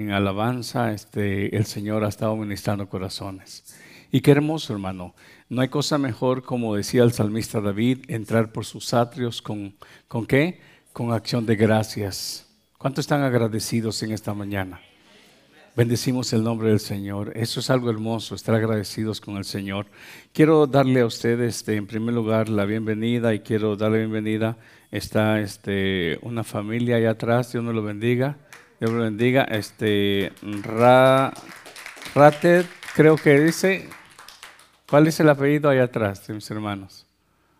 en alabanza, este, el Señor ha estado ministrando corazones. Y qué hermoso, hermano. No hay cosa mejor, como decía el salmista David, entrar por sus atrios con, ¿con qué? Con acción de gracias. ¿Cuántos están agradecidos en esta mañana? Bendecimos el nombre del Señor. Eso es algo hermoso, estar agradecidos con el Señor. Quiero darle a ustedes, este, en primer lugar, la bienvenida y quiero darle bienvenida. Está este, una familia allá atrás, Dios nos lo bendiga. Dios lo bendiga. Este, Ra, Rated, creo que dice, ¿cuál es el apellido allá atrás de mis hermanos?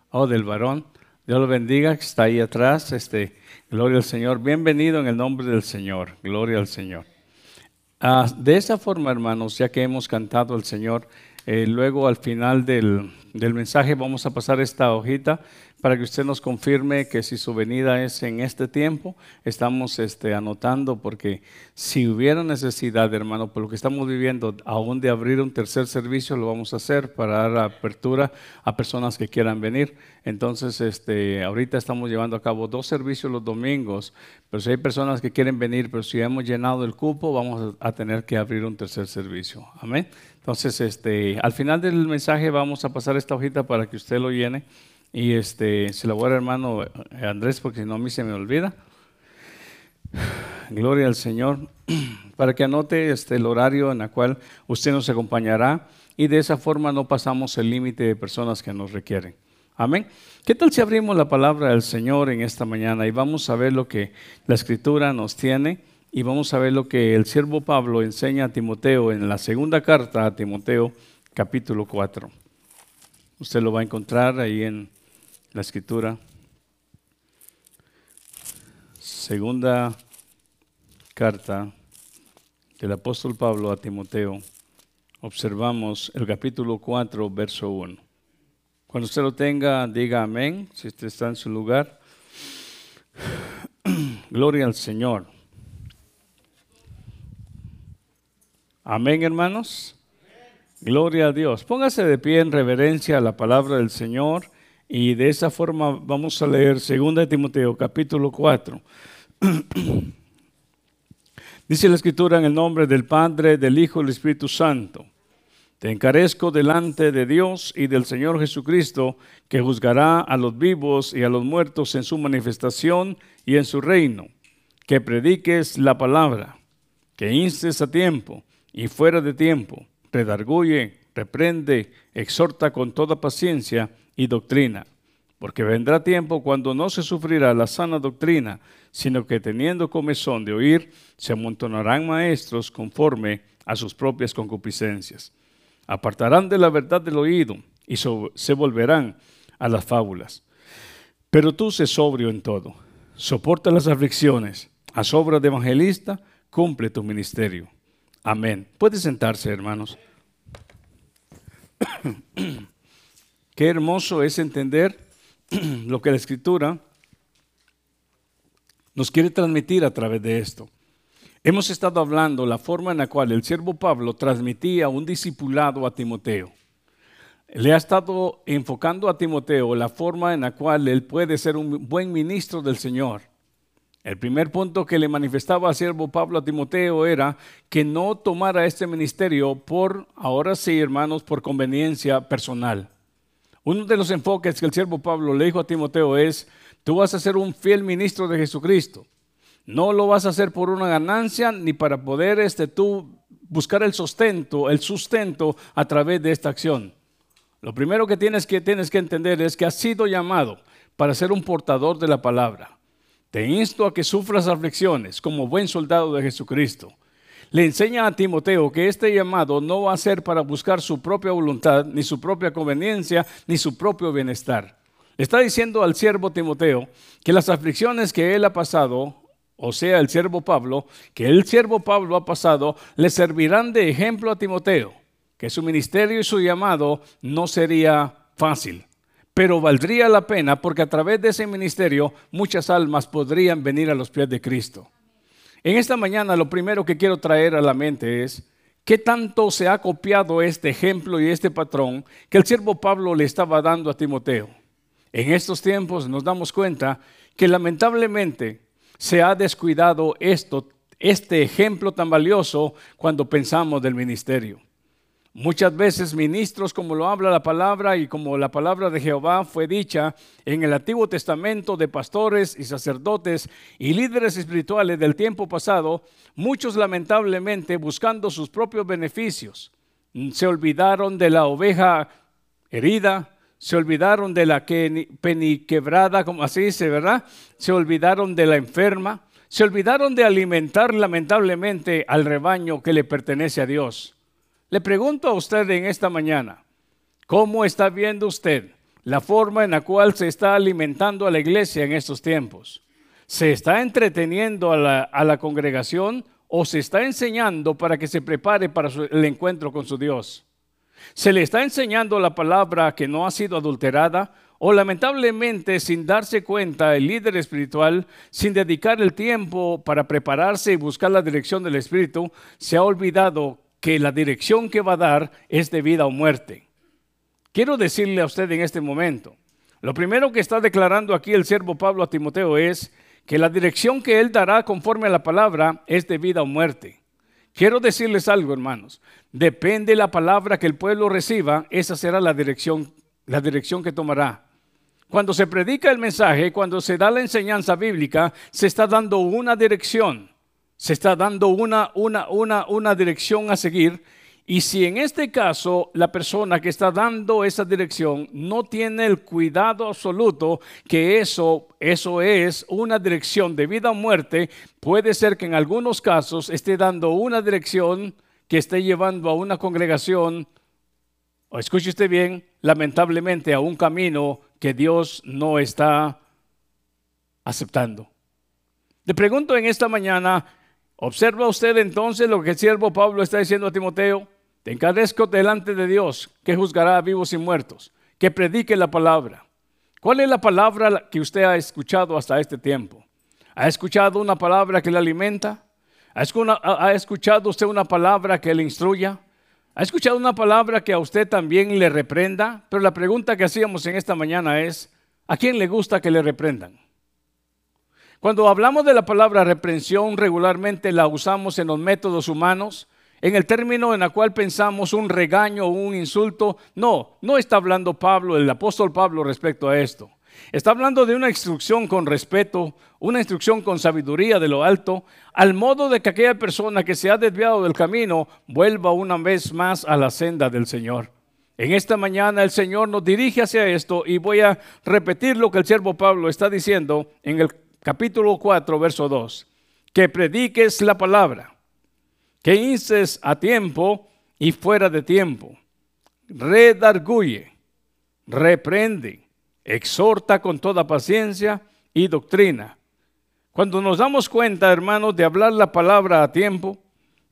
Oh, del varón. Dios lo bendiga, que está ahí atrás. Este, gloria al Señor. Bienvenido en el nombre del Señor. Gloria al Señor. Ah, de esa forma, hermanos, ya que hemos cantado al Señor, eh, luego al final del, del mensaje vamos a pasar esta hojita para que usted nos confirme que si su venida es en este tiempo, estamos este, anotando, porque si hubiera necesidad, hermano, por lo que estamos viviendo, aún de abrir un tercer servicio, lo vamos a hacer para dar apertura a personas que quieran venir. Entonces, este, ahorita estamos llevando a cabo dos servicios los domingos, pero si hay personas que quieren venir, pero si hemos llenado el cupo, vamos a tener que abrir un tercer servicio. Amén. Entonces, este, al final del mensaje vamos a pasar esta hojita para que usted lo llene. Y este, se lo voy a dar hermano eh, Andrés, porque si no a mí se me olvida. Gloria al Señor. Para que anote este, el horario en el cual usted nos acompañará y de esa forma no pasamos el límite de personas que nos requieren. Amén. ¿Qué tal si abrimos la palabra del Señor en esta mañana y vamos a ver lo que la Escritura nos tiene y vamos a ver lo que el siervo Pablo enseña a Timoteo en la segunda carta a Timoteo capítulo 4. Usted lo va a encontrar ahí en la escritura. Segunda carta del apóstol Pablo a Timoteo. Observamos el capítulo 4, verso 1. Cuando usted lo tenga, diga amén, si usted está en su lugar. Gloria al Señor. Amén, hermanos. Gloria a Dios. Póngase de pie en reverencia a la palabra del Señor y de esa forma vamos a leer 2 Timoteo capítulo 4. Dice la escritura en el nombre del Padre, del Hijo y del Espíritu Santo. Te encarezco delante de Dios y del Señor Jesucristo, que juzgará a los vivos y a los muertos en su manifestación y en su reino. Que prediques la palabra, que instes a tiempo y fuera de tiempo, redarguye, reprende, exhorta con toda paciencia y doctrina, porque vendrá tiempo cuando no se sufrirá la sana doctrina, sino que teniendo comezón de oír, se amontonarán maestros conforme a sus propias concupiscencias. Apartarán de la verdad del oído y se volverán a las fábulas. Pero tú sé sobrio en todo, soporta las aflicciones, a sobra de evangelista, cumple tu ministerio. Amén. Puede sentarse, hermanos. Qué hermoso es entender lo que la escritura nos quiere transmitir a través de esto. Hemos estado hablando la forma en la cual el siervo Pablo transmitía un discipulado a Timoteo. Le ha estado enfocando a Timoteo la forma en la cual él puede ser un buen ministro del Señor. El primer punto que le manifestaba al siervo Pablo a Timoteo era que no tomara este ministerio por, ahora sí hermanos, por conveniencia personal. Uno de los enfoques que el siervo Pablo le dijo a Timoteo es, tú vas a ser un fiel ministro de Jesucristo. No lo vas a hacer por una ganancia ni para poder este, tú buscar el sustento, el sustento a través de esta acción. Lo primero que tienes que, tienes que entender es que has sido llamado para ser un portador de la palabra. Te insto a que sufras aflicciones como buen soldado de Jesucristo le enseña a Timoteo que este llamado no va a ser para buscar su propia voluntad, ni su propia conveniencia, ni su propio bienestar. Está diciendo al siervo Timoteo que las aflicciones que él ha pasado, o sea, el siervo Pablo, que el siervo Pablo ha pasado, le servirán de ejemplo a Timoteo, que su ministerio y su llamado no sería fácil, pero valdría la pena porque a través de ese ministerio muchas almas podrían venir a los pies de Cristo. En esta mañana lo primero que quiero traer a la mente es qué tanto se ha copiado este ejemplo y este patrón que el siervo Pablo le estaba dando a Timoteo. En estos tiempos nos damos cuenta que lamentablemente se ha descuidado esto, este ejemplo tan valioso cuando pensamos del ministerio. Muchas veces ministros, como lo habla la palabra y como la palabra de Jehová fue dicha en el Antiguo Testamento de pastores y sacerdotes y líderes espirituales del tiempo pasado, muchos lamentablemente buscando sus propios beneficios, se olvidaron de la oveja herida, se olvidaron de la peniquebrada, como así dice, ¿verdad? Se olvidaron de la enferma, se olvidaron de alimentar lamentablemente al rebaño que le pertenece a Dios. Le pregunto a usted en esta mañana, ¿cómo está viendo usted la forma en la cual se está alimentando a la iglesia en estos tiempos? ¿Se está entreteniendo a la, congregación o se está enseñando para que se prepare para el encuentro con su Dios? ¿Se le está enseñando la palabra que no ha sido adulterada o lamentablemente sin darse cuenta el líder espiritual, sin dedicar el tiempo para prepararse y buscar la dirección del Espíritu, se ha olvidado que la dirección que va a dar es de vida o muerte. Quiero decirle a usted en este momento, lo primero que está declarando aquí el siervo Pablo a Timoteo es que la dirección que él dará conforme a la palabra es de vida o muerte. Quiero decirles algo, hermanos. Depende la palabra que el pueblo reciba, esa será la dirección, la dirección que tomará. Cuando se predica el mensaje, cuando se da la enseñanza bíblica, se está dando una dirección se está dando una, una, una, una dirección a seguir. Y si en este caso la persona que está dando esa dirección no tiene el cuidado absoluto que eso, eso es una dirección de vida o muerte, puede ser que en algunos casos esté dando una dirección que esté llevando a una congregación, o escuche usted bien, lamentablemente a un camino que Dios no está aceptando. Le pregunto en esta mañana, Observa usted entonces lo que el siervo Pablo está diciendo a Timoteo. Te encarezco delante de Dios, que juzgará a vivos y muertos, que predique la palabra. ¿Cuál es la palabra que usted ha escuchado hasta este tiempo? ¿Ha escuchado una palabra que le alimenta? ¿Ha escuchado usted una palabra que le instruya? ¿Ha escuchado una palabra que a usted también le reprenda? Pero la pregunta que hacíamos en esta mañana es, ¿a quién le gusta que le reprendan? Cuando hablamos de la palabra reprensión, regularmente la usamos en los métodos humanos, en el término en el cual pensamos un regaño o un insulto. No, no está hablando Pablo, el apóstol Pablo respecto a esto. Está hablando de una instrucción con respeto, una instrucción con sabiduría de lo alto, al modo de que aquella persona que se ha desviado del camino vuelva una vez más a la senda del Señor. En esta mañana el Señor nos dirige hacia esto y voy a repetir lo que el siervo Pablo está diciendo en el capítulo 4, verso 2, que prediques la palabra, que instes a tiempo y fuera de tiempo, redarguye, reprende, exhorta con toda paciencia y doctrina. Cuando nos damos cuenta, hermanos, de hablar la palabra a tiempo,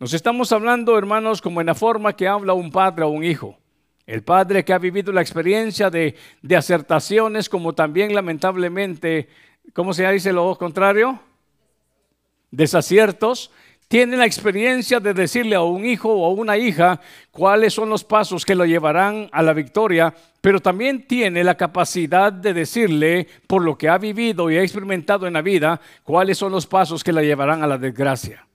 nos estamos hablando, hermanos, como en la forma que habla un padre o un hijo. El padre que ha vivido la experiencia de, de acertaciones, como también lamentablemente ¿cómo se dice lo contrario? Desaciertos. Tiene la experiencia de decirle a un hijo o a una hija cuáles son los pasos que lo llevarán a la victoria, pero también tiene la capacidad de decirle, por lo que ha vivido y ha experimentado en la vida, cuáles son los pasos que la llevarán a la desgracia.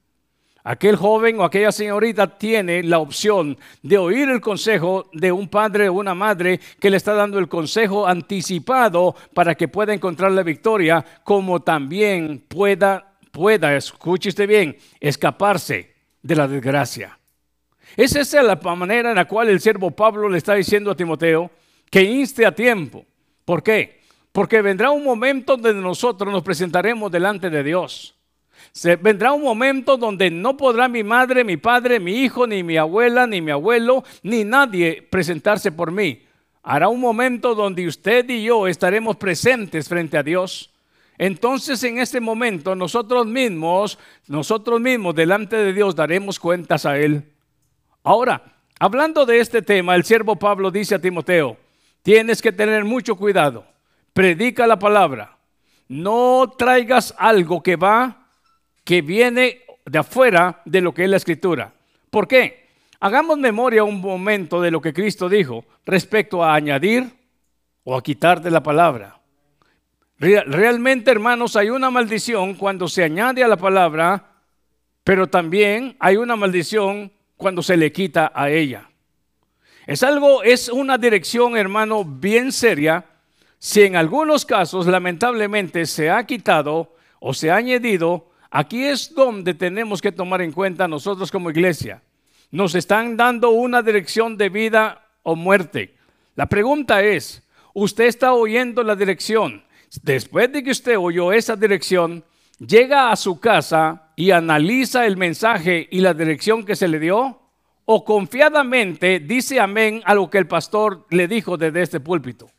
Aquel joven o aquella señorita tiene la opción de oír el consejo de un padre o una madre que le está dando el consejo anticipado para que pueda encontrar la victoria, como también pueda, pueda, escuche bien, escaparse de la desgracia. Es esa la manera en la cual el siervo Pablo le está diciendo a Timoteo que inste a tiempo. ¿Por qué? Porque vendrá un momento donde nosotros nos presentaremos delante de Dios. Se, vendrá un momento donde no podrá mi madre, mi padre, mi hijo, ni mi abuela, ni mi abuelo, ni nadie presentarse por mí. Hará un momento donde usted y yo estaremos presentes frente a Dios. Entonces en ese momento nosotros mismos, nosotros mismos delante de Dios daremos cuentas a Él. Ahora, hablando de este tema, el siervo Pablo dice a Timoteo, tienes que tener mucho cuidado, predica la palabra, no traigas algo que va que viene de afuera de lo que es la escritura. ¿Por qué? Hagamos memoria un momento de lo que Cristo dijo respecto a añadir o a quitar de la palabra. Realmente, hermanos, hay una maldición cuando se añade a la palabra pero también hay una maldición cuando se le quita a ella. Es algo, es una dirección, hermano, bien seria. Si en algunos casos, lamentablemente, se ha quitado o se ha añadido, aquí es donde tenemos que tomar en cuenta nosotros como iglesia. Nos están dando una dirección de vida o muerte. La pregunta es, ¿usted está oyendo la dirección? Después de que usted oyó esa dirección, llega a su casa y analiza el mensaje y la dirección que se le dio o confiadamente dice amén a lo que el pastor le dijo desde este púlpito.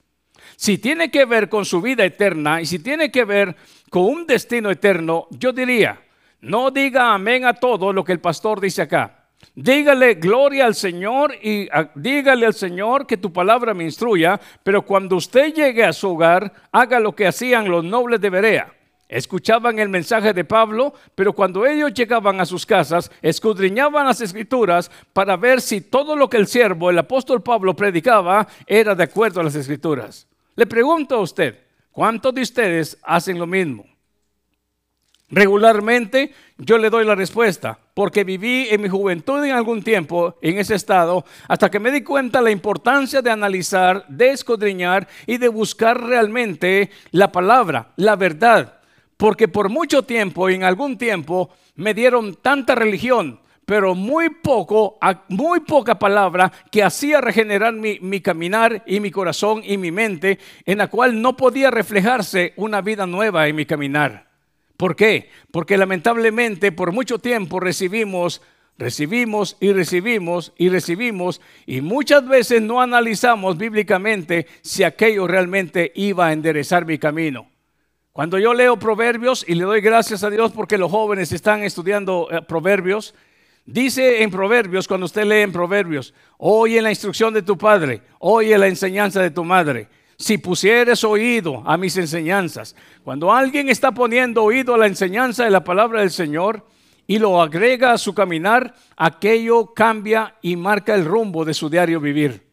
Si tiene que ver con su vida eterna y si tiene que ver con un destino eterno, yo diría, no diga amén a todo lo que el pastor dice acá. Dígale gloria al Señor y dígale al Señor que tu palabra me instruya, pero cuando usted llegue a su hogar, haga lo que hacían los nobles de Berea Escuchaban el mensaje de Pablo, pero cuando ellos llegaban a sus casas, escudriñaban las escrituras para ver si todo lo que el siervo, el apóstol Pablo, predicaba era de acuerdo a las escrituras. Le pregunto a usted, ¿cuántos de ustedes hacen lo mismo? Regularmente yo le doy la respuesta, porque viví en mi juventud en algún tiempo en ese estado, hasta que me di cuenta la importancia de analizar, de escudriñar y de buscar realmente la palabra, la verdad. Porque por mucho tiempo en algún tiempo me dieron tanta religión, pero muy poco, muy poca palabra que hacía regenerar mi, mi, caminar y mi corazón y mi mente, en la cual no podía reflejarse una vida nueva en mi caminar. ¿Por qué? Porque lamentablemente por mucho tiempo recibimos, recibimos y recibimos y recibimos y muchas veces no analizamos bíblicamente si aquello realmente iba a enderezar mi camino. Cuando yo leo proverbios y le doy gracias a Dios porque los jóvenes están estudiando eh, proverbios, dice en proverbios, cuando usted lee en proverbios, oye la instrucción de tu padre, oye la enseñanza de tu madre. Si pusieres oído a mis enseñanzas, cuando alguien está poniendo oído a la enseñanza de la palabra del Señor y lo agrega a su caminar, aquello cambia y marca el rumbo de su diario vivir.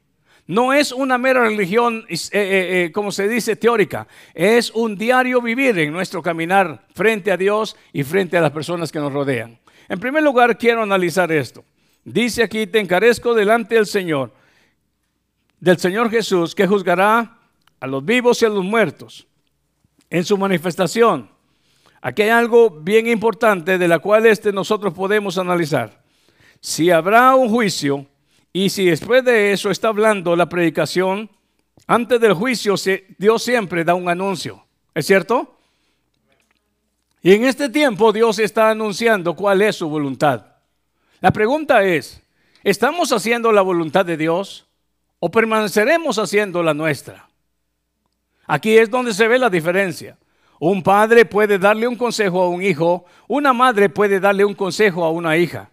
No es una mera religión, eh, eh, eh, como se dice, teórica. Es un diario vivir en nuestro caminar frente a Dios y frente a las personas que nos rodean. En primer lugar, quiero analizar esto. Dice aquí, te encarezco delante del Señor, del Señor Jesús, que juzgará a los vivos y a los muertos en su manifestación. Aquí hay algo bien importante de la cual este nosotros podemos analizar. Si habrá un juicio, y si después de eso está hablando la predicación, antes del juicio Dios siempre da un anuncio. ¿Es cierto? Y en este tiempo Dios está anunciando cuál es su voluntad. La pregunta es, ¿estamos haciendo la voluntad de Dios o permaneceremos haciendo la nuestra? Aquí es donde se ve la diferencia. Un padre puede darle un consejo a un hijo, una madre puede darle un consejo a una hija.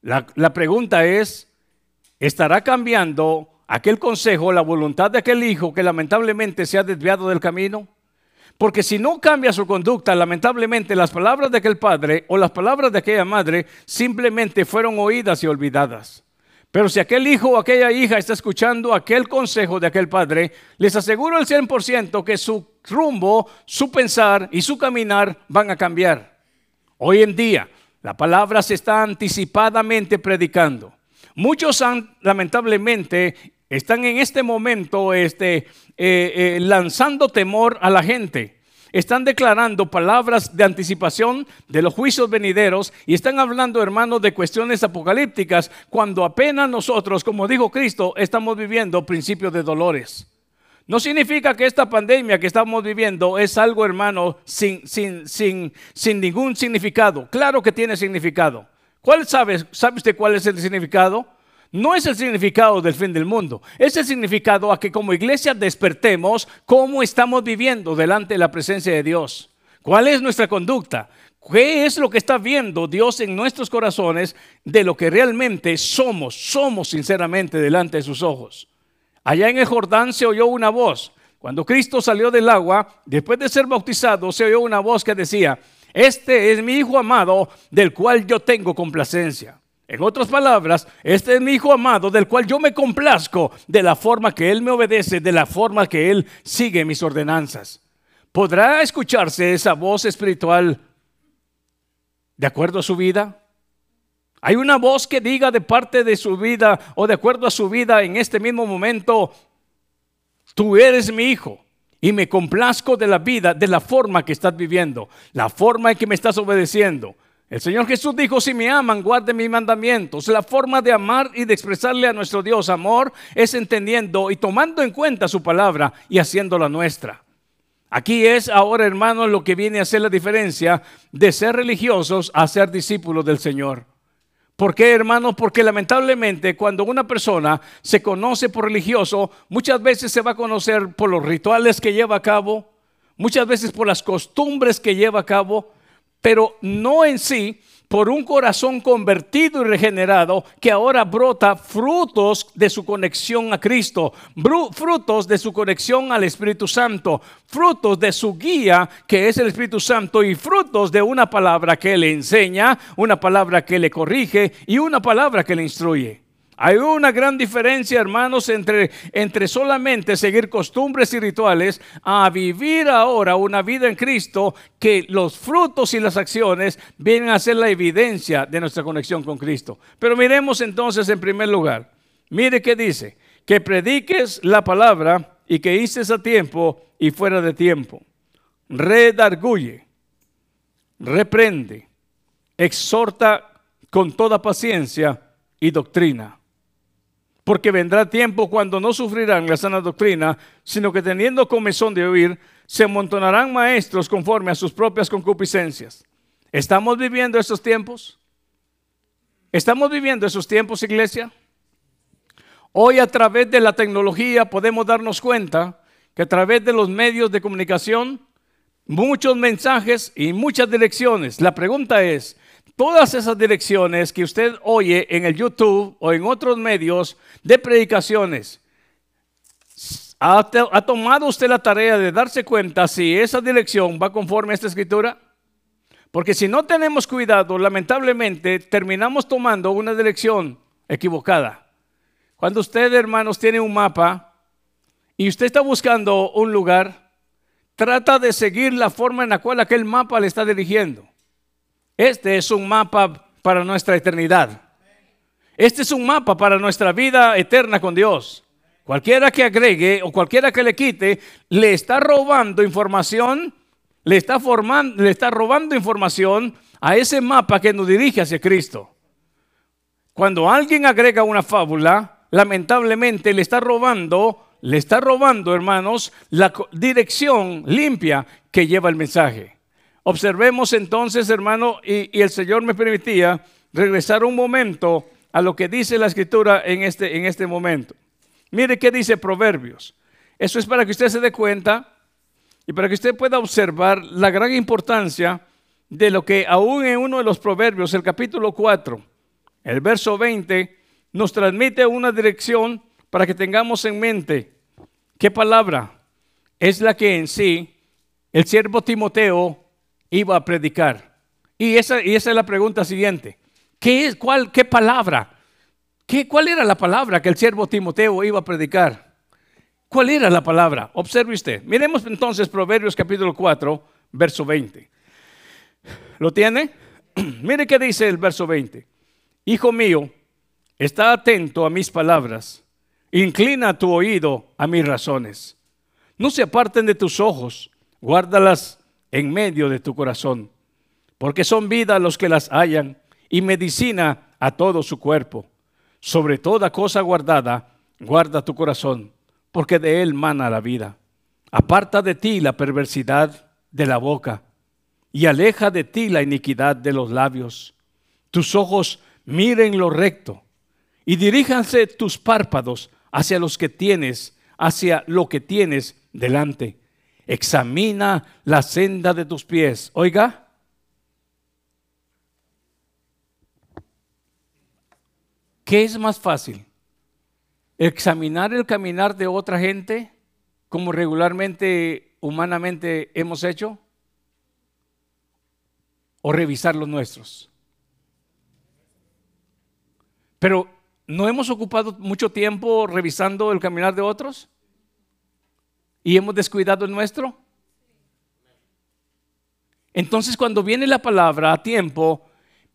La, pregunta es, estará cambiando aquel consejo, la voluntad de aquel hijo que lamentablemente se ha desviado del camino? Porque si no cambia su conducta, lamentablemente las palabras de aquel padre o las palabras de aquella madre simplemente fueron oídas y olvidadas. Pero si aquel hijo o aquella hija está escuchando aquel consejo de aquel padre, les aseguro al 100% que su rumbo, su pensar y su caminar van a cambiar. Hoy en día, la palabra se está anticipadamente predicando. Muchos han, lamentablemente, están en este momento este, eh, eh, lanzando temor a la gente. Están declarando palabras de anticipación de los juicios venideros y están hablando, hermanos, de cuestiones apocalípticas cuando apenas nosotros, como dijo Cristo, estamos viviendo principios de dolores. No significa que esta pandemia que estamos viviendo es algo, hermano, sin, sin, sin, sin ningún significado. Claro que tiene significado. ¿Cuál sabe? ¿Sabe usted cuál es el significado? No es el significado del fin del mundo, es el significado a que como iglesia despertemos cómo estamos viviendo delante de la presencia de Dios. ¿Cuál es nuestra conducta? ¿Qué es lo que está viendo Dios en nuestros corazones de lo que realmente somos? Somos sinceramente delante de sus ojos. Allá en el Jordán se oyó una voz. Cuando Cristo salió del agua, después de ser bautizado, se oyó una voz que decía, este es mi Hijo amado, del cual yo tengo complacencia. En otras palabras, este es mi Hijo amado, del cual yo me complazco de la forma que Él me obedece, de la forma que Él sigue mis ordenanzas. ¿Podrá escucharse esa voz espiritual de acuerdo a su vida? ¿Hay una voz que diga de parte de su vida o de acuerdo a su vida en este mismo momento, tú eres mi hijo y me complazco de la vida, de la forma que estás viviendo, la forma en que me estás obedeciendo? El Señor Jesús dijo, si me aman, guarden mis mandamientos. La forma de amar y de expresarle a nuestro Dios amor es entendiendo y tomando en cuenta su palabra y haciéndola nuestra. Aquí es ahora, hermanos, lo que viene a ser la diferencia de ser religiosos a ser discípulos del Señor. ¿Por qué, hermanos? Porque lamentablemente cuando una persona se conoce por religioso, muchas veces se va a conocer por los rituales que lleva a cabo, muchas veces por las costumbres que lleva a cabo, pero no en sí por un corazón convertido y regenerado que ahora brota frutos de su conexión a Cristo, frutos de su conexión al Espíritu Santo, frutos de su guía que es el Espíritu Santo y frutos de una palabra que le enseña, una palabra que le corrige y una palabra que le instruye. Hay una gran diferencia, hermanos, entre, entre solamente seguir costumbres y rituales a vivir ahora una vida en Cristo que los frutos y las acciones vienen a ser la evidencia de nuestra conexión con Cristo. Pero miremos entonces en primer lugar, mire qué dice, que prediques la palabra y que hices a tiempo y fuera de tiempo. Redarguye, reprende, exhorta con toda paciencia y doctrina porque vendrá tiempo cuando no sufrirán la sana doctrina, sino que teniendo comezón de oír, se amontonarán maestros conforme a sus propias concupiscencias. ¿Estamos viviendo esos tiempos? ¿Estamos viviendo esos tiempos, iglesia? Hoy a través de la tecnología podemos darnos cuenta que a través de los medios de comunicación, muchos mensajes y muchas direcciones. La pregunta es, todas esas direcciones que usted oye en el YouTube o en otros medios de predicaciones, ¿ha, tomado usted la tarea de darse cuenta si esa dirección va conforme a esta escritura? Porque si no tenemos cuidado, lamentablemente terminamos tomando una dirección equivocada. Cuando usted, hermanos, tiene un mapa y usted está buscando un lugar, trata de seguir la forma en la cual aquel mapa le está dirigiendo. Este es un mapa para nuestra eternidad. Este es un mapa para nuestra vida eterna con Dios. Cualquiera que agregue o cualquiera que le quite, le está robando información, le está, formando, le está robando información a ese mapa que nos dirige hacia Cristo. Cuando alguien agrega una fábula, lamentablemente le está robando, le está robando, hermanos, la dirección limpia que lleva el mensaje. Observemos entonces, hermano, y, el Señor me permitía regresar un momento a lo que dice la escritura en este, en este momento. Mire qué dice Proverbios. Eso es para que usted se dé cuenta y para que usted pueda observar la gran importancia de lo que aún en uno de los Proverbios, el capítulo 4, el verso 20, nos transmite una dirección para que tengamos en mente qué palabra es la que en sí el siervo Timoteo iba a predicar. Y esa, y esa es la pregunta siguiente. ¿Qué, es, cuál, qué palabra? ¿Qué, ¿Cuál era la palabra que el siervo Timoteo iba a predicar? ¿Cuál era la palabra? Observe usted. Miremos entonces Proverbios capítulo 4, verso 20. ¿Lo tiene? Mire qué dice el verso 20. Hijo mío, está atento a mis palabras. Inclina tu oído a mis razones. No se aparten de tus ojos. Guárdalas en medio de tu corazón, porque son vida los que las hallan y medicina a todo su cuerpo. Sobre toda cosa guardada, guarda tu corazón, porque de él mana la vida. Aparta de ti la perversidad de la boca y aleja de ti la iniquidad de los labios. Tus ojos miren lo recto y diríjanse tus párpados hacia los que tienes, hacia lo que tienes delante examina la senda de tus pies. Oiga. ¿Qué es más fácil? ¿Examinar el caminar de otra gente como regularmente, humanamente hemos hecho? ¿O revisar los nuestros? Pero ¿no hemos ocupado mucho tiempo revisando el caminar de otros? Y hemos descuidado el nuestro. Entonces cuando viene la palabra a tiempo,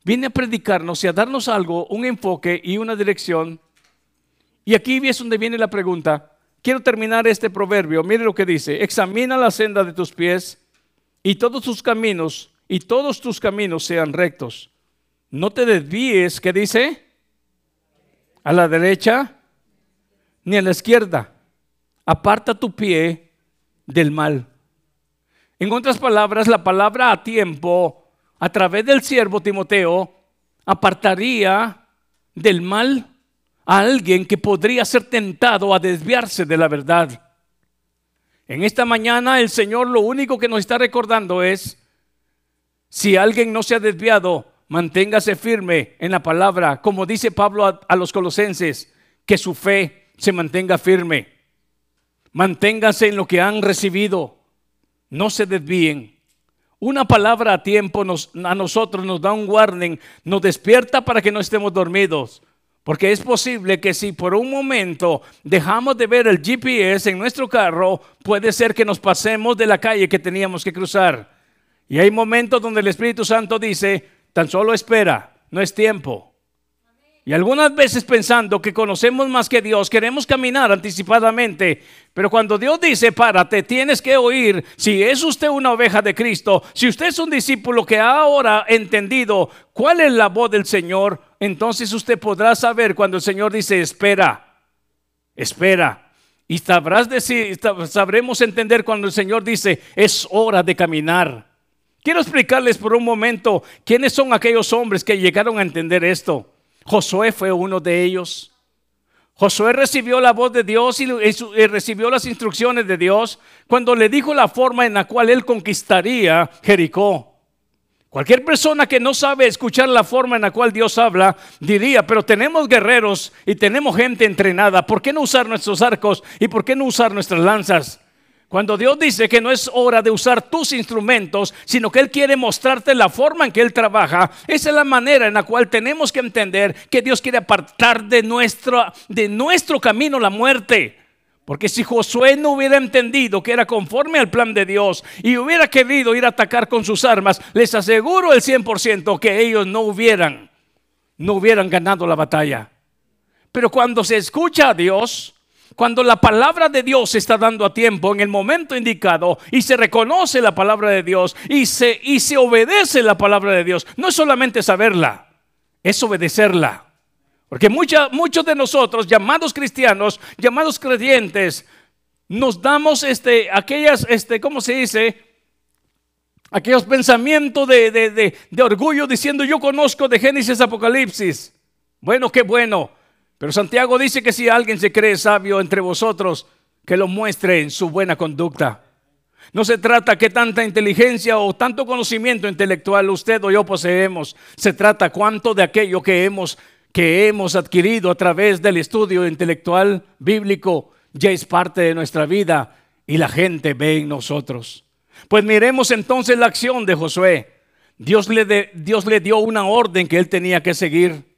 viene a predicarnos y a darnos algo, un enfoque y una dirección. Y aquí es donde viene la pregunta. Quiero terminar este proverbio. Mire lo que dice. Examina la senda de tus pies y todos tus caminos, y todos tus caminos sean rectos. No te desvíes, ¿qué dice? A la derecha ni a la izquierda. Aparta tu pie del mal. En otras palabras, la palabra a tiempo, a través del siervo Timoteo, apartaría del mal a alguien que podría ser tentado a desviarse de la verdad. En esta mañana el Señor lo único que nos está recordando es, si alguien no se ha desviado, manténgase firme en la palabra, como dice Pablo a, los colosenses, que su fe se mantenga firme. Manténgase en lo que han recibido, no se desvíen. Una palabra a tiempo a nosotros nos da un warning, nos despierta para que no estemos dormidos. Porque es posible que si por un momento dejamos de ver el GPS en nuestro carro, puede ser que nos pasemos de la calle que teníamos que cruzar. Y hay momentos donde el Espíritu Santo dice, tan solo espera, no es tiempo. Y algunas veces pensando que conocemos más que Dios, queremos caminar anticipadamente. Pero cuando Dios dice, párate, tienes que oír, si es usted una oveja de Cristo, si usted es un discípulo que ha ahora entendido cuál es la voz del Señor, entonces usted podrá saber cuando el Señor dice, espera, espera. Y sabrás decir, sabremos entender cuando el Señor dice, es hora de caminar. Quiero explicarles por un momento quiénes son aquellos hombres que llegaron a entender esto. Josué fue uno de ellos. Josué recibió la voz de Dios y, recibió las instrucciones de Dios cuando le dijo la forma en la cual él conquistaría Jericó. Cualquier persona que no sabe escuchar la forma en la cual Dios habla, diría, pero tenemos guerreros y tenemos gente entrenada, ¿por qué no usar nuestros arcos y por qué no usar nuestras lanzas? Cuando Dios dice que no es hora de usar tus instrumentos, sino que Él quiere mostrarte la forma en que Él trabaja, esa es la manera en la cual tenemos que entender que Dios quiere apartar de nuestro, de nuestro camino la muerte. Porque si Josué no hubiera entendido que era conforme al plan de Dios y hubiera querido ir a atacar con sus armas, les aseguro el 100% que ellos no hubieran, no hubieran ganado la batalla. Pero cuando se escucha a Dios, cuando la palabra de Dios se está dando a tiempo, en el momento indicado, y se reconoce la palabra de Dios y se, y se obedece la palabra de Dios, no es solamente saberla, es obedecerla. Porque muchos de nosotros, llamados cristianos, llamados creyentes, nos damos este, aquellas, este, ¿cómo se dice? Aquellos pensamientos de, de orgullo diciendo yo conozco de Génesis Apocalipsis. Bueno, qué bueno. Pero Santiago dice que si alguien se cree sabio entre vosotros, que lo muestre en su buena conducta. No se trata que tanta inteligencia o tanto conocimiento intelectual usted o yo poseemos. Se trata cuánto de aquello que hemos, que hemos adquirido a través del estudio intelectual bíblico ya es parte de nuestra vida y la gente ve en nosotros. Pues miremos entonces la acción de Josué. Dios le, Dios le dio una orden que él tenía que seguir.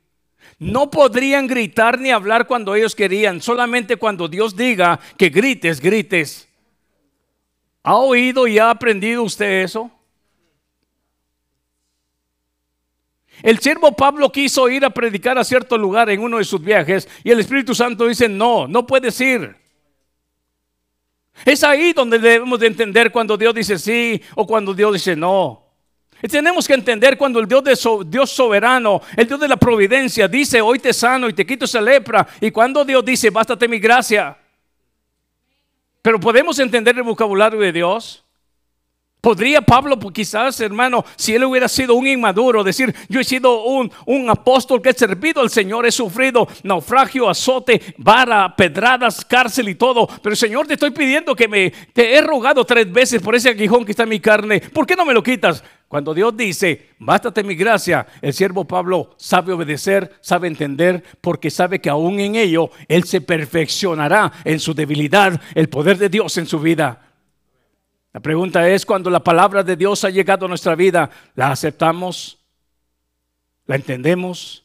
No podrían gritar ni hablar cuando ellos querían, solamente cuando Dios diga que grites, grites. ¿Ha oído y ha aprendido usted eso? El siervo Pablo quiso ir a predicar a cierto lugar en uno de sus viajes y el Espíritu Santo dice, no, no puedes ir. Es ahí donde debemos de entender cuando Dios dice sí o cuando Dios dice no. Y tenemos que entender cuando el Dios, de Dios soberano, el Dios de la providencia, dice, hoy te sano y te quito esa lepra. Y cuando Dios dice, bástate mi gracia. Pero podemos entender el vocabulario de Dios. Podría Pablo, pues, quizás, hermano, si él hubiera sido un inmaduro, decir, yo he sido un, un, apóstol que he servido al Señor, he sufrido naufragio, azote, vara, pedradas, cárcel y todo. Pero Señor, te estoy pidiendo que me, te he rogado tres veces por ese aguijón que está en mi carne. ¿Por qué no me lo quitas? Cuando Dios dice, bástate mi gracia, el siervo Pablo sabe obedecer, sabe entender, porque sabe que aún en ello Él se perfeccionará en su debilidad, el poder de Dios en su vida. La pregunta es, cuando la palabra de Dios ha llegado a nuestra vida, ¿la aceptamos? ¿La entendemos?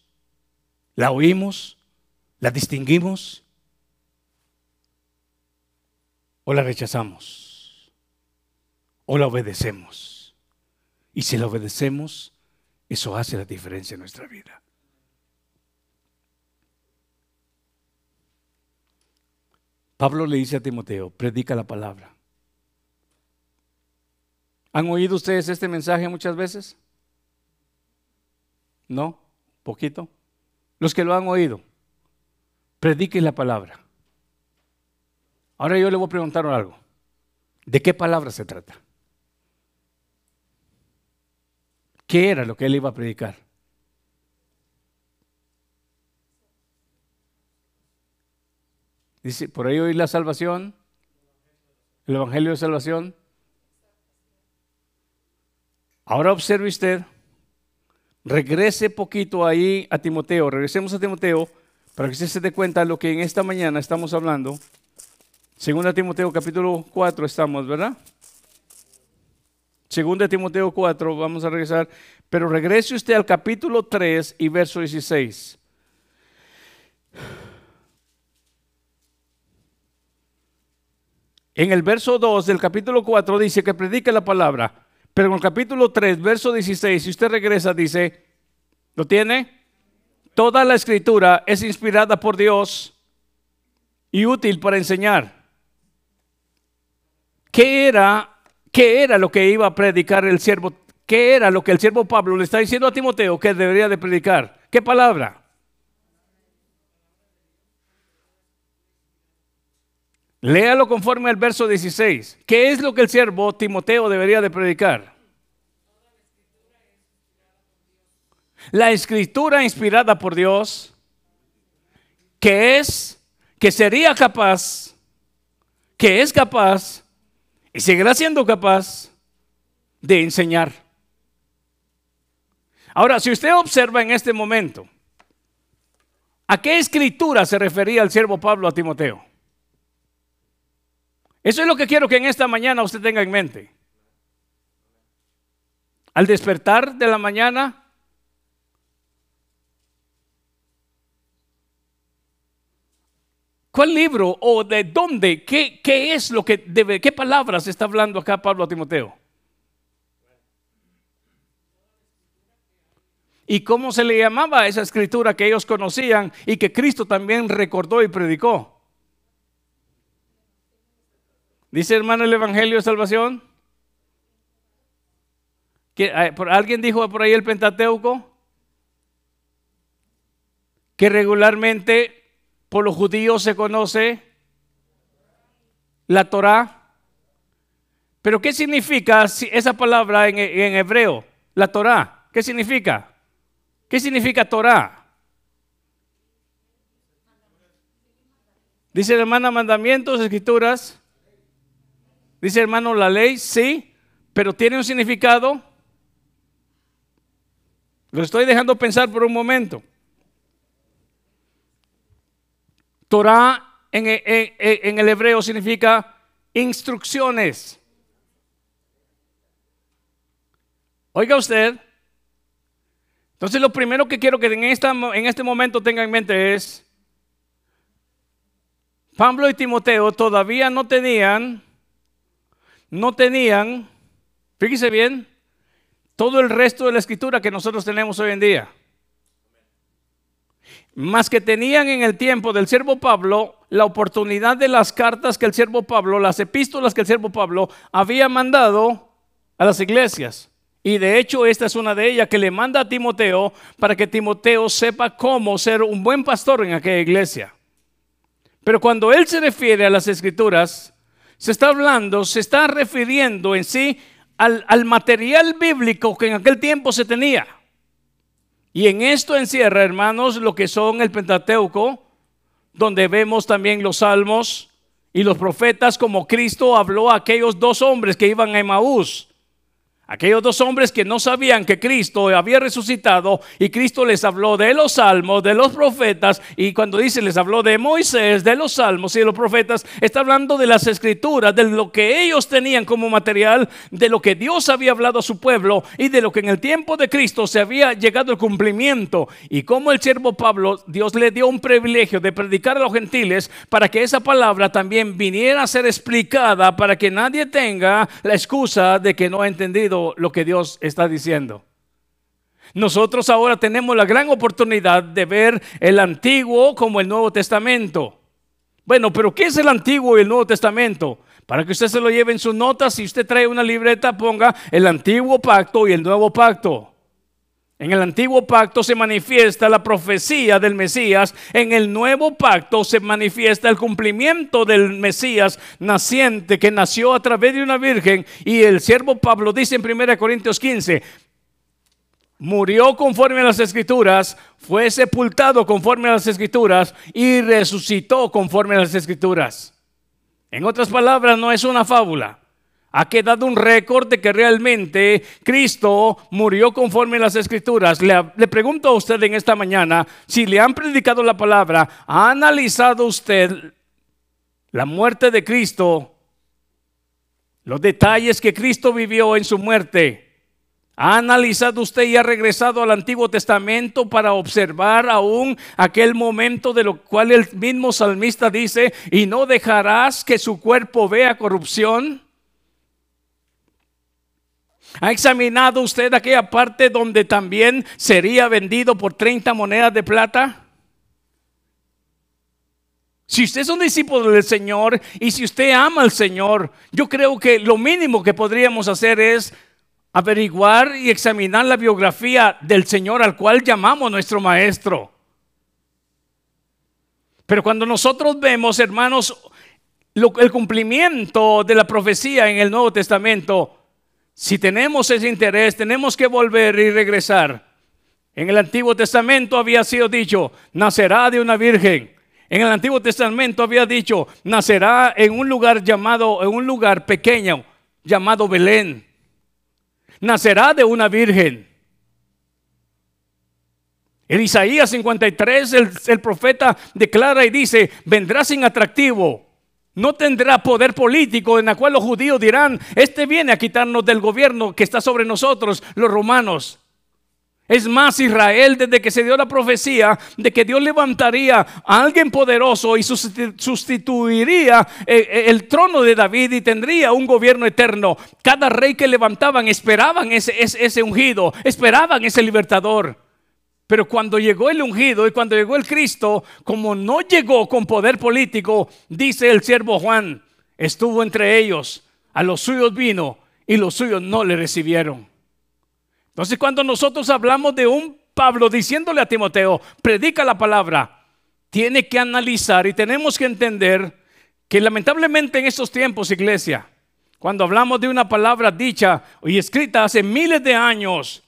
¿La oímos? ¿La distinguimos? ¿O la rechazamos? ¿O la obedecemos? Y si la obedecemos, Eso hace la diferencia en nuestra vida. Pablo le dice a Timoteo, predica la palabra. ¿Han oído ustedes este mensaje muchas veces? ¿No? ¿Poquito? Los que lo han oído, prediquen la palabra. Ahora yo le voy a preguntar algo. ¿De qué palabra se trata? ¿Qué era lo que él iba a predicar? Dice, por ahí oí la salvación, el Evangelio de Salvación. Ahora observe usted, regrese poquito ahí a Timoteo, regresemos a Timoteo para que usted se dé cuenta de lo que en esta mañana estamos hablando. Segunda Timoteo capítulo 4 estamos, ¿verdad? Segunda Timoteo 4, vamos a regresar, pero regrese usted al capítulo 3 y verso 16. En el verso 2 del capítulo 4 dice que predique la palabra. Pero en el capítulo 3, verso 16, si usted regresa, dice, ¿lo tiene? Toda la escritura es inspirada por Dios y útil para enseñar. ¿Qué era, qué era lo que iba a predicar el siervo? ¿Qué era lo que el siervo Pablo le está diciendo a Timoteo que debería de predicar? ¿Qué palabra? Léalo conforme al verso 16. ¿Qué es lo que el siervo Timoteo debería de predicar? La escritura inspirada por Dios, que es, que sería capaz, que es capaz y seguirá siendo capaz de enseñar. Ahora, si usted observa en este momento, ¿a qué escritura se refería el siervo Pablo a Timoteo? Eso es lo que quiero que en esta mañana usted tenga en mente. Al despertar de la mañana, ¿cuál libro o de dónde, qué, qué es lo que debe, qué palabras está hablando acá Pablo a Timoteo? ¿Y cómo se le llamaba esa escritura que ellos conocían y que Cristo también recordó y predicó? Dice hermano el Evangelio de Salvación. que ¿Alguien dijo por ahí el Pentateuco? Que regularmente por los judíos se conoce la Torah. Pero ¿qué significa esa palabra en, hebreo? La Torah. ¿Qué significa? ¿Qué significa Torah? Dice hermana mandamientos, escrituras. Dice hermano, la ley sí, pero tiene un significado. Lo estoy dejando pensar por un momento. Torah en, en, el hebreo significa instrucciones. Oiga usted. Entonces lo primero que quiero que en, en este momento tenga en mente es, Pablo y Timoteo todavía no tenían no tenían, fíjese bien, todo el resto de la escritura que nosotros tenemos hoy en día. Más que tenían en el tiempo del siervo Pablo la oportunidad de las cartas que el siervo Pablo, las epístolas que el siervo Pablo había mandado a las iglesias. Y de hecho esta es una de ellas que le manda a Timoteo para que Timoteo sepa cómo ser un buen pastor en aquella iglesia. Pero cuando él se refiere a las escrituras, se está hablando, se está refiriendo en sí al, material bíblico que en aquel tiempo se tenía. Y en esto encierra, hermanos, lo que son el Pentateuco, donde vemos también los salmos y los profetas, como Cristo habló a aquellos dos hombres que iban a Emaús. Aquellos dos hombres que no sabían que Cristo había resucitado y Cristo les habló de los salmos, de los profetas, y cuando dice les habló de Moisés, de los salmos y de los profetas, está hablando de las escrituras, de lo que ellos tenían como material, de lo que Dios había hablado a su pueblo y de lo que en el tiempo de Cristo se había llegado al cumplimiento. Y como el siervo Pablo, Dios le dio un privilegio de predicar a los gentiles para que esa palabra también viniera a ser explicada, para que nadie tenga la excusa de que no ha entendido lo que Dios está diciendo. Nosotros ahora tenemos la gran oportunidad de ver el Antiguo como el Nuevo Testamento. Bueno, pero ¿qué es el Antiguo y el Nuevo Testamento? Para que usted se lo lleve en sus notas, si usted trae una libreta, ponga el Antiguo Pacto y el Nuevo Pacto. En el antiguo pacto se manifiesta la profecía del Mesías, en el nuevo pacto se manifiesta el cumplimiento del Mesías naciente que nació a través de una virgen y el siervo Pablo dice en 1 Corintios 15, murió conforme a las escrituras, fue sepultado conforme a las escrituras y resucitó conforme a las escrituras. En otras palabras, no es una fábula. Ha quedado un récord de que realmente Cristo murió conforme a las escrituras. Le, le, pregunto a usted en esta mañana, si le han predicado la palabra, ¿ha analizado usted la muerte de Cristo? Los detalles que Cristo vivió en su muerte. ¿Ha analizado usted y ha regresado al Antiguo Testamento para observar aún aquel momento de lo cual el mismo salmista dice, y no dejarás que su cuerpo vea corrupción? ¿Ha examinado usted aquella parte donde también sería vendido por 30 monedas de plata? Si usted es un discípulo del Señor y si usted ama al Señor, yo creo que lo mínimo que podríamos hacer es averiguar y examinar la biografía del Señor al cual llamamos nuestro Maestro. Pero cuando nosotros vemos, hermanos, el cumplimiento de la profecía en el Nuevo Testamento, si tenemos ese interés, tenemos que volver y regresar. En el Antiguo Testamento había sido dicho, nacerá de una virgen. En el Antiguo Testamento había dicho, nacerá en un lugar llamado, en un lugar pequeño llamado Belén. Nacerá de una virgen. En Isaías 53 el, el profeta declara y dice, vendrá sin atractivo, no tendrá poder político en el cual los judíos dirán, este viene a quitarnos del gobierno que está sobre nosotros, los romanos. Es más, Israel, desde que se dio la profecía de que Dios levantaría a alguien poderoso y sustituiría eh, eh, el trono de David y tendría un gobierno eterno. Cada rey que levantaban esperaban ese, ese ungido, esperaban ese libertador. Pero cuando llegó el ungido y cuando llegó el Cristo, como no llegó con poder político, dice el siervo Juan, estuvo entre ellos, a los suyos vino y los suyos no le recibieron. Entonces cuando nosotros hablamos de un Pablo diciéndole a Timoteo, predica la palabra, tiene que analizar y tenemos que entender que lamentablemente en estos tiempos, iglesia, cuando hablamos de una palabra dicha y escrita hace miles de años,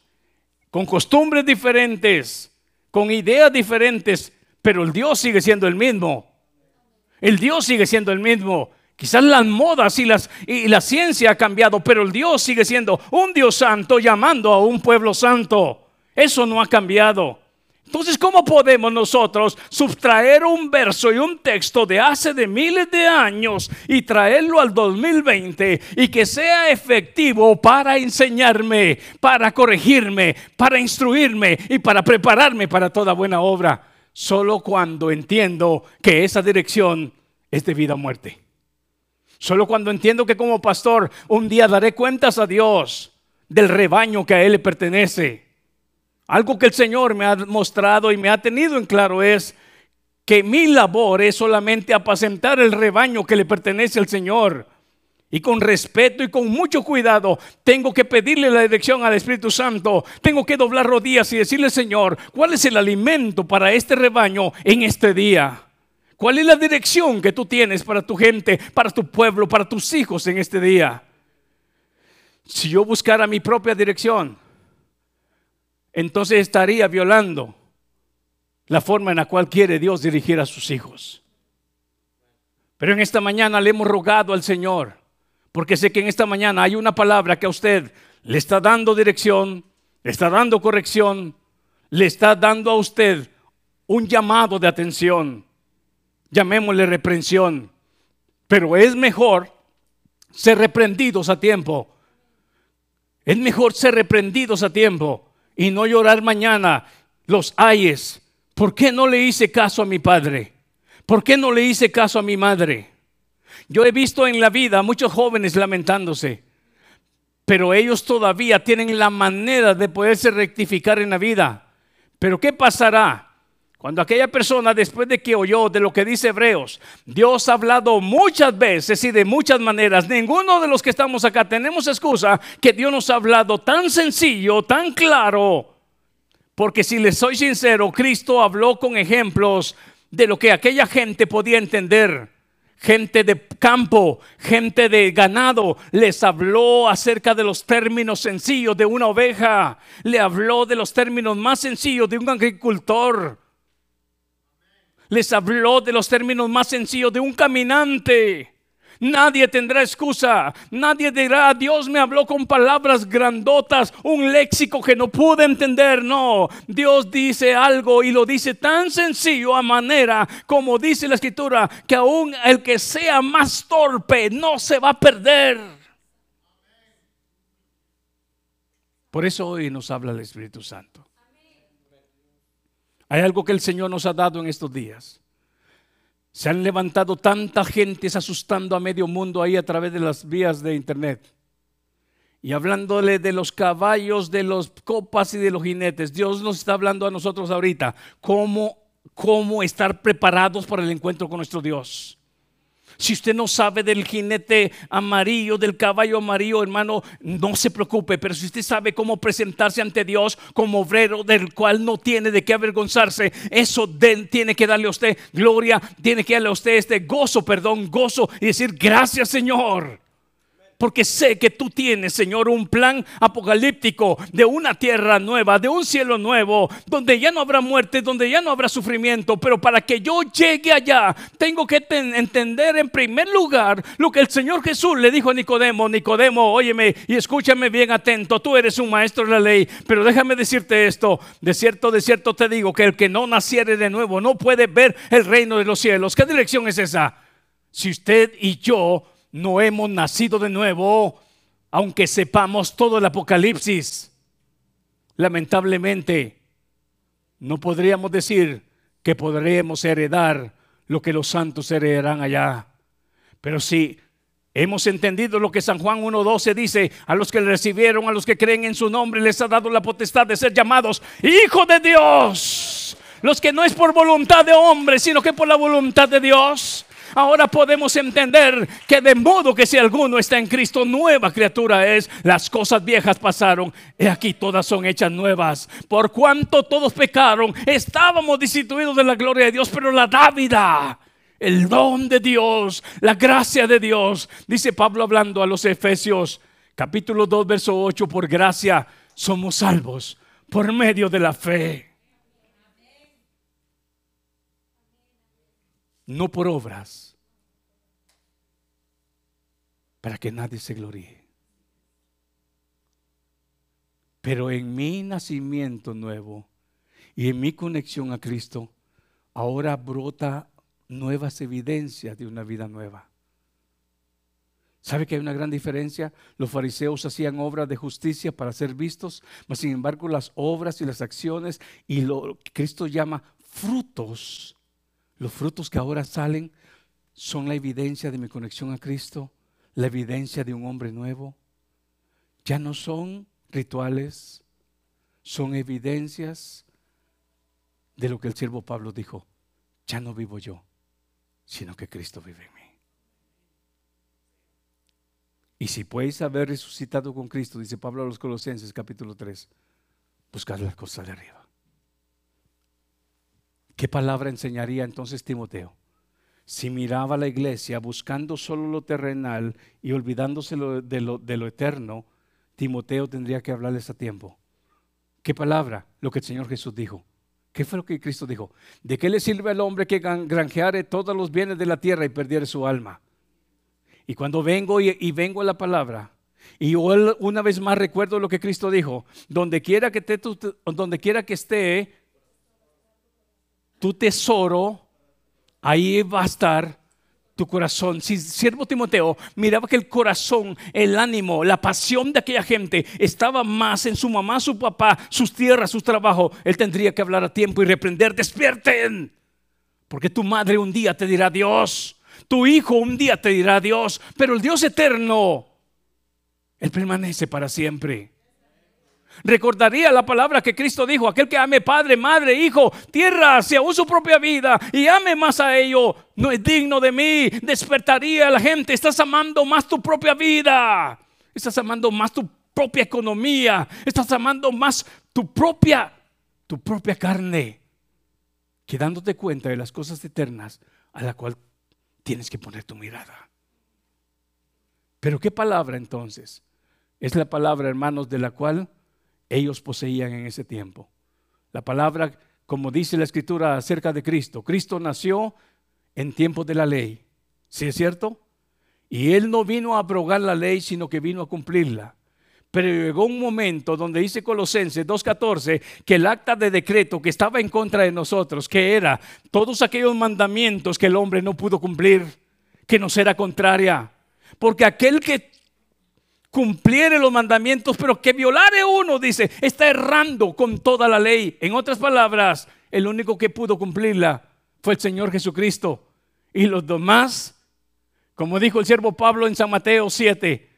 con costumbres diferentes, con ideas diferentes, pero el Dios sigue siendo el mismo. El Dios sigue siendo el mismo. Quizás las modas y, las, y la ciencia ha cambiado, pero el Dios sigue siendo un Dios santo llamando a un pueblo santo. Eso no ha cambiado. Entonces, ¿cómo podemos nosotros sustraer un verso y un texto de hace de miles de años y traerlo al 2020 y que sea efectivo para enseñarme, para corregirme, para instruirme y para prepararme para toda buena obra? Solo cuando entiendo que esa dirección es de vida o muerte. Solo cuando entiendo que como pastor un día daré cuentas a Dios del rebaño que a Él le pertenece algo que el Señor me ha mostrado y me ha tenido en claro es que mi labor es solamente apacentar el rebaño que le pertenece al Señor. Y con respeto y con mucho cuidado tengo que pedirle la dirección al Espíritu Santo. Tengo que doblar rodillas y decirle, Señor, ¿cuál es el alimento para este rebaño en este día? ¿Cuál es la dirección que tú tienes para tu gente, para tu pueblo, para tus hijos en este día? Si yo buscara mi propia dirección, entonces estaría violando la forma en la cual quiere Dios dirigir a sus hijos. Pero en esta mañana le hemos rogado al Señor, porque sé que en esta mañana hay una palabra que a usted le está dando dirección, le está dando corrección, le está dando a usted un llamado de atención, llamémosle reprensión, pero es mejor ser reprendidos a tiempo. Es mejor ser reprendidos a tiempo y no llorar mañana los ayes. ¿Por qué no le hice caso a mi padre? ¿Por qué no le hice caso a mi madre? Yo he visto en la vida muchos jóvenes lamentándose. pero ellos todavía tienen la manera de poderse rectificar en la vida. Pero ¿qué pasará? Cuando aquella persona, después de que oyó de lo que dice Hebreos, Dios ha hablado muchas veces y de muchas maneras, ninguno de los que estamos acá tenemos excusa que Dios nos ha hablado tan sencillo, tan claro. Porque si les soy sincero, Cristo habló con ejemplos de lo que aquella gente podía entender. Gente de campo, gente de ganado, les habló acerca de los términos sencillos de una oveja, le habló de los términos más sencillos de un agricultor les habló de los términos más sencillos de un caminante. Nadie tendrá excusa. Nadie dirá, Dios me habló con palabras grandotas, un léxico que no pude entender. No, Dios dice algo y lo dice tan sencillo a manera como dice la escritura, que aún el que sea más torpe no se va a perder. Por eso hoy nos habla el Espíritu Santo. Hay algo que el Señor nos ha dado en estos días. Se han levantado tanta gente asustando a medio mundo ahí a través de las vías de internet. Y hablándole de los caballos, de los copas y de los jinetes. Dios nos está hablando a nosotros ahorita. ¿Cómo, cómo estar preparados para el encuentro con nuestro Dios? Si usted no sabe del jinete amarillo, del caballo amarillo, hermano, no se preocupe. Pero si usted sabe cómo presentarse ante Dios como obrero del cual no tiene de qué avergonzarse, eso tiene que darle a usted gloria, tiene que darle a usted este gozo, perdón, gozo y decir gracias Señor porque sé que tú tienes, Señor, un plan apocalíptico de una tierra nueva, de un cielo nuevo, donde ya no habrá muerte, donde ya no habrá sufrimiento. Pero para que yo llegue allá, tengo que entender en primer lugar lo que el Señor Jesús le dijo a Nicodemo. Nicodemo, óyeme y escúchame bien atento, tú eres un maestro de la ley, pero déjame decirte esto, de cierto, de cierto te digo que el que no naciere de nuevo no puede ver el reino de los cielos. ¿Qué dirección es esa? Si usted y yo no hemos nacido de nuevo, aunque sepamos todo el Apocalipsis. Lamentablemente, no podríamos decir que podremos heredar lo que los santos heredarán allá. Pero si hemos entendido lo que San Juan 1.12 dice, a los que le recibieron, a los que creen en su nombre, les ha dado la potestad de ser llamados hijos de Dios. Los que no es por voluntad de hombre, sino que por la voluntad de Dios. Ahora podemos entender que de modo que si alguno está en Cristo, nueva criatura es. Las cosas viejas pasaron y aquí todas son hechas nuevas. Por cuanto todos pecaron, estábamos destituidos de la gloria de Dios, pero la dávida el don de Dios, la gracia de Dios. Dice Pablo hablando a los Efesios, capítulo 2, verso 8, por gracia somos salvos por medio de la fe. No por obras, para que nadie se gloríe. Pero en mi nacimiento nuevo y en mi conexión a Cristo, ahora brota nuevas evidencias de una vida nueva. ¿Sabe que hay una gran diferencia? Los fariseos hacían obras de justicia para ser vistos, mas sin embargo las obras y las acciones y lo que Cristo llama frutos los frutos que ahora salen son la evidencia de mi conexión a Cristo, la evidencia de un hombre nuevo. Ya no son rituales, son evidencias de lo que el siervo Pablo dijo. Ya no vivo yo, sino que Cristo vive en mí. Y si podéis haber resucitado con Cristo, dice Pablo a los Colosenses capítulo 3, buscad las cosas de arriba ¿Qué palabra enseñaría entonces Timoteo? Si miraba a la iglesia buscando solo lo terrenal y olvidándose de, lo, eterno, Timoteo tendría que hablarles a tiempo. ¿Qué palabra? Lo que el Señor Jesús dijo. ¿Qué fue lo que Cristo dijo? ¿De qué le sirve al hombre que granjeare todos los bienes de la tierra y perdiere su alma? Y cuando vengo y, vengo a la palabra, y una vez más recuerdo lo que Cristo dijo, que, donde quiera que esté tu tesoro, ahí va a estar tu corazón. Si siervo Timoteo miraba que el corazón, el ánimo, la pasión de aquella gente estaba más en su mamá, su papá, sus tierras, sus trabajos, él tendría que hablar a tiempo y reprender, despierten. Porque tu madre un día te dirá Dios, tu hijo un día te dirá Dios, pero el Dios eterno Él permanece para siempre. Recordaría la palabra que Cristo dijo, aquel que ame padre, madre, hijo, tierra, hacia aún su propia vida y ame más a ello, no es digno de mí. Despertaría a la gente, estás amando más tu propia vida, estás amando más tu propia economía, estás amando más tu propia, tu propia carne, que dándote cuenta de las cosas eternas a la cual tienes que poner tu mirada. Pero ¿qué palabra entonces? Es la palabra, hermanos, de la cual ellos poseían en ese tiempo. La palabra, como dice la escritura acerca de Cristo, Cristo nació en tiempos de la ley. ¿Sí es cierto? Y Él no vino a abrogar la ley, sino que vino a cumplirla. Pero llegó un momento donde dice Colosenses 2.14 que el acta de decreto que estaba en contra de nosotros, que era todos aquellos mandamientos que el hombre no pudo cumplir, que nos era contraria. Porque aquel que cumpliere los mandamientos, pero que violare uno, dice, está errando con toda la ley. En otras palabras, el único que pudo cumplirla fue el Señor Jesucristo. Y los demás, como dijo el siervo Pablo en San Mateo 7,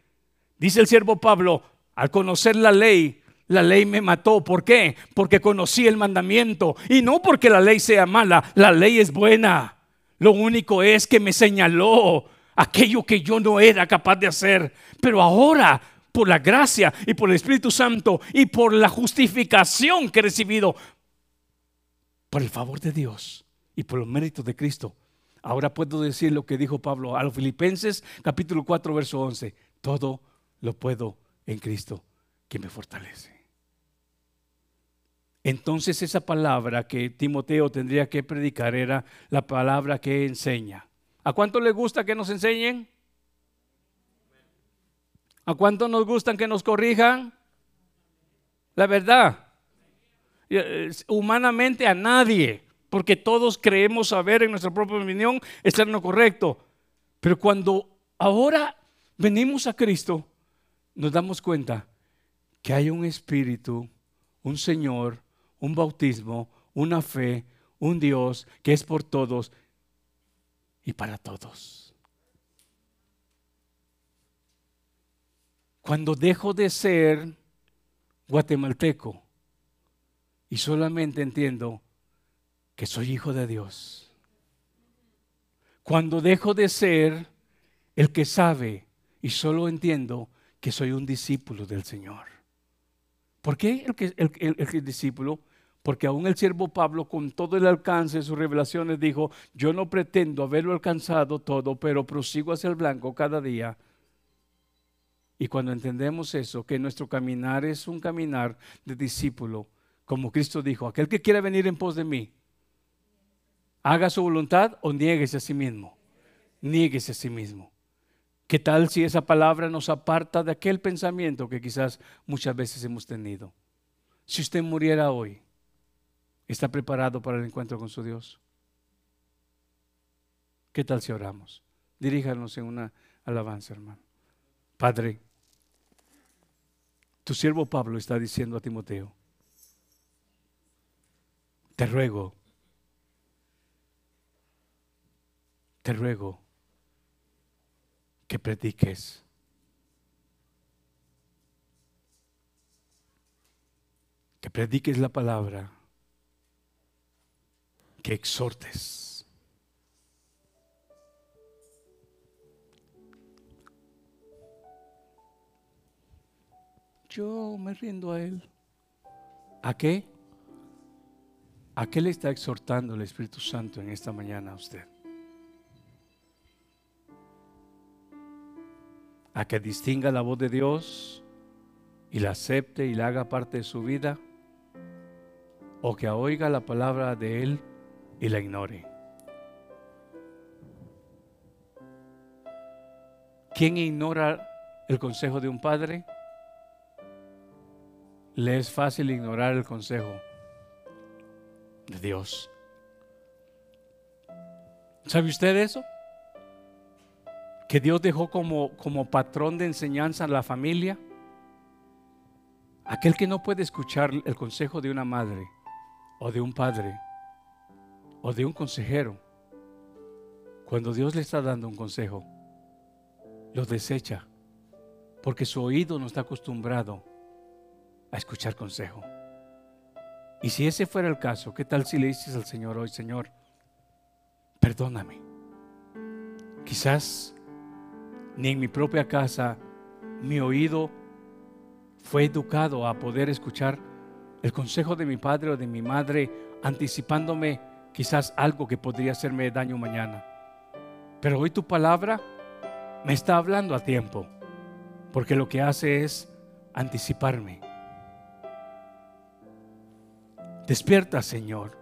dice el siervo Pablo, al conocer la ley, la ley me mató. ¿Por qué? Porque conocí el mandamiento. Y no porque la ley sea mala, la ley es buena. Lo único es que me señaló aquello que yo no era capaz de hacer. Pero ahora, por la gracia y por el Espíritu Santo y por la justificación que he recibido, por el favor de Dios y por los méritos de Cristo, ahora puedo decir lo que dijo Pablo a los Filipenses capítulo 4, verso 11. Todo lo puedo en Cristo que me fortalece. Entonces esa palabra que Timoteo tendría que predicar era la palabra que enseña. ¿A cuánto le gusta que nos enseñen? ¿A cuánto nos gustan que nos corrijan? La verdad. Eh, humanamente a nadie, porque todos creemos saber en nuestra propia opinión estar en lo correcto. Pero cuando ahora venimos a Cristo, nos damos cuenta que hay un espíritu, un Señor, un bautismo, una fe, un Dios que es por todos y para todos. Cuando dejo de ser guatemalteco y solamente entiendo que soy hijo de Dios. Cuando dejo de ser el que sabe y solo entiendo que soy un discípulo del Señor. ¿Por qué el, el discípulo? Porque aún el siervo Pablo, con todo el alcance de sus revelaciones, dijo, yo no pretendo haberlo alcanzado todo, pero prosigo hacia el blanco cada día. Y cuando entendemos eso, que nuestro caminar es un caminar de discípulo, como Cristo dijo, aquel que quiera venir en pos de mí, haga su voluntad o nieguese a sí mismo. Niéguese a sí mismo. ¿Qué tal si esa palabra nos aparta de aquel pensamiento que quizás muchas veces hemos tenido? Si usted muriera hoy, ¿Está preparado para el encuentro con su Dios? ¿Qué tal si oramos? Diríjanos en una alabanza, hermano. Padre, tu siervo Pablo está diciendo a Timoteo, te ruego, te ruego que prediques. Que prediques la palabra que exhortes. Yo me rindo a Él. ¿A qué? ¿A qué le está exhortando el Espíritu Santo en esta mañana a usted? ¿A que distinga la voz de Dios y la acepte y la haga parte de su vida? ¿O que oiga la palabra de Él? Y la ignore. ¿Quién ignora el consejo de un padre? Le es fácil ignorar el consejo de Dios. ¿Sabe usted eso? Que Dios dejó como, como patrón de enseñanza a la familia. Aquel que no puede escuchar el consejo de una madre o de un padre o de un consejero, cuando Dios le está dando un consejo, lo desecha porque su oído no está acostumbrado a escuchar consejo. Y si ese fuera el caso, ¿qué tal si le dices al Señor hoy, Señor, perdóname? Quizás ni en mi propia casa mi oído fue educado a poder escuchar el consejo de mi padre o de mi madre, anticipándome quizás algo que podría hacerme daño mañana. Pero hoy tu palabra me está hablando a tiempo, porque lo que hace es anticiparme. Despierta, Señor.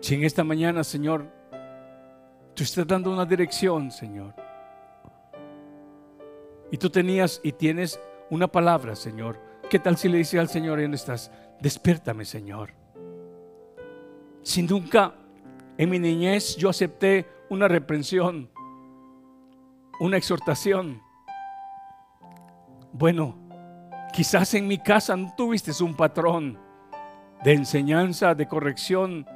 Si en esta mañana, Señor, tú estás dando una dirección, Señor. Y tú tenías y tienes una palabra, Señor. ¿Qué tal si le dices al Señor, ¿dónde estás? Despiértame, Señor. Si nunca en mi niñez yo acepté una reprensión, una exhortación. Bueno, quizás en mi casa no tuviste un patrón de enseñanza, de corrección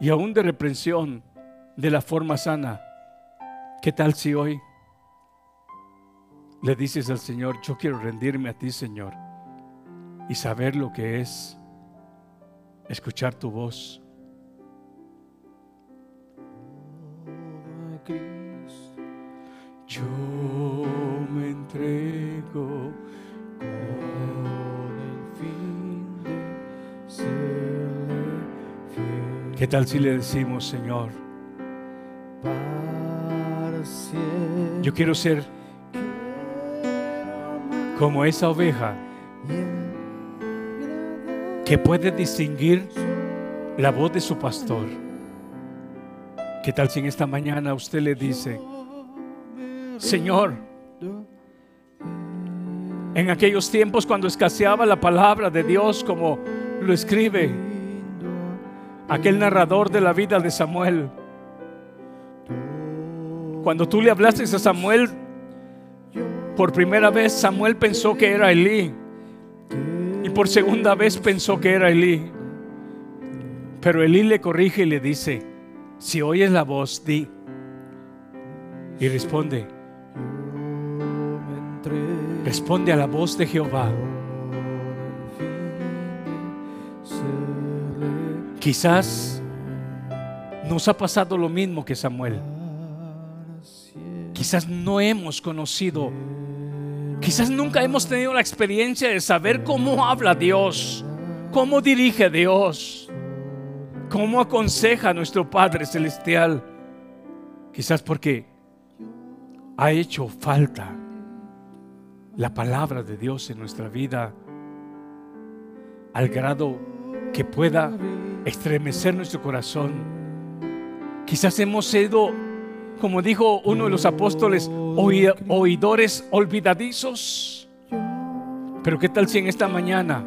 y aún de reprensión de la forma sana. ¿Qué tal si hoy le dices al Señor, yo quiero rendirme a ti, Señor, y saber lo que es escuchar tu voz? Yo me entrego con el fin de serle fiel. ¿Qué tal si le decimos, Señor? Yo quiero ser como esa oveja que puede distinguir la voz de su pastor. ¿Qué tal si en esta mañana usted le dice, Señor, en aquellos tiempos cuando escaseaba la palabra de Dios como lo escribe aquel narrador de la vida de Samuel, cuando tú le hablaste a Samuel por primera vez, Samuel pensó que era Elí. Por segunda vez pensó que era Elí. Pero Elí le corrige y le dice, si oyes la voz, di. Y responde, Responde a la voz de Jehová. Quizás nos ha pasado lo mismo que Samuel. Quizás no hemos conocido, quizás nunca hemos tenido la experiencia de saber cómo habla Dios, cómo dirige Dios, cómo aconseja a nuestro Padre Celestial. Quizás porque ha hecho falta la palabra de Dios en nuestra vida al grado que pueda estremecer nuestro corazón. Quizás hemos sido, como dijo uno de los apóstoles, oidores olvidadizos. Pero ¿qué tal si en esta mañana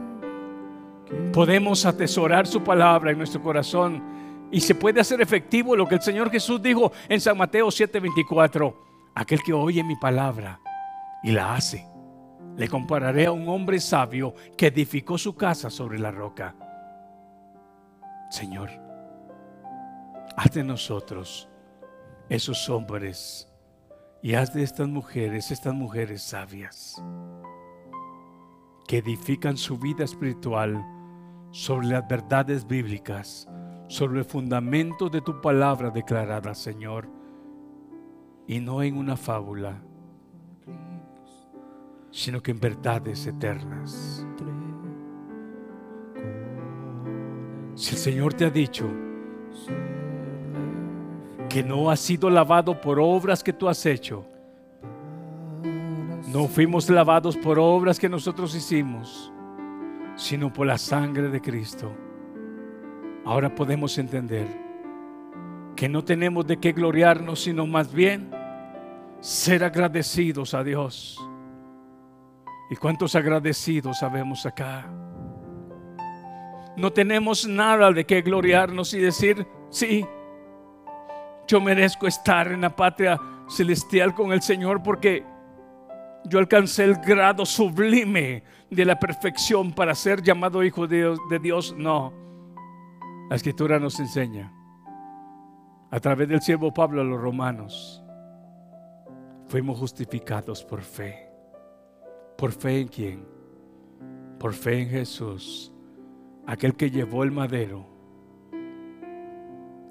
podemos atesorar su palabra en nuestro corazón y se puede hacer efectivo lo que el Señor Jesús dijo en San Mateo 7:24? Aquel que oye mi palabra y la hace le compararé a un hombre sabio que edificó su casa sobre la roca. Señor, haz de nosotros esos hombres y haz de estas mujeres, estas mujeres sabias, que edifican su vida espiritual sobre las verdades bíblicas, sobre el fundamento de tu palabra declarada, Señor, y no en una fábula sino que en verdades eternas. Si el Señor te ha dicho que no has sido lavado por obras que tú has hecho, no fuimos lavados por obras que nosotros hicimos, sino por la sangre de Cristo. Ahora podemos entender que no tenemos de qué gloriarnos, sino más bien ser agradecidos a Dios ¿Y cuántos agradecidos sabemos acá? No tenemos nada de qué gloriarnos y decir, sí, yo merezco estar en la patria celestial con el Señor porque yo alcancé el grado sublime de la perfección para ser llamado hijo de Dios. No, la escritura nos enseña a través del siervo Pablo a los romanos fuimos justificados por fe. ¿Por fe en quién? Por fe en Jesús, aquel que llevó el madero,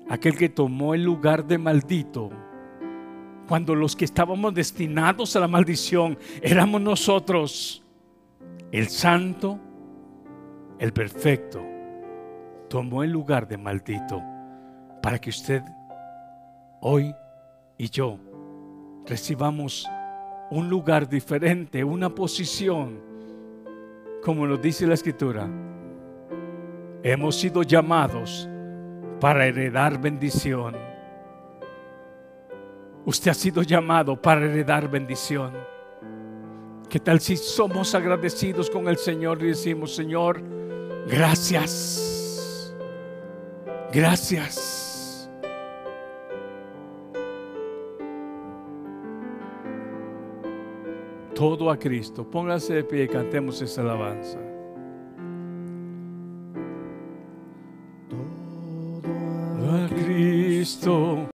aquel que tomó el lugar de maldito, cuando los que estábamos destinados a la maldición éramos nosotros, el santo, el perfecto, tomó el lugar de maldito para que usted hoy y yo recibamos un lugar diferente, una posición, como nos dice la escritura. Hemos sido llamados para heredar bendición. Usted ha sido llamado para heredar bendición. ¿Qué tal si somos agradecidos con el Señor y decimos, Señor, gracias, gracias? todo a Cristo. Póngase de pie y cantemos esa alabanza. Cristo.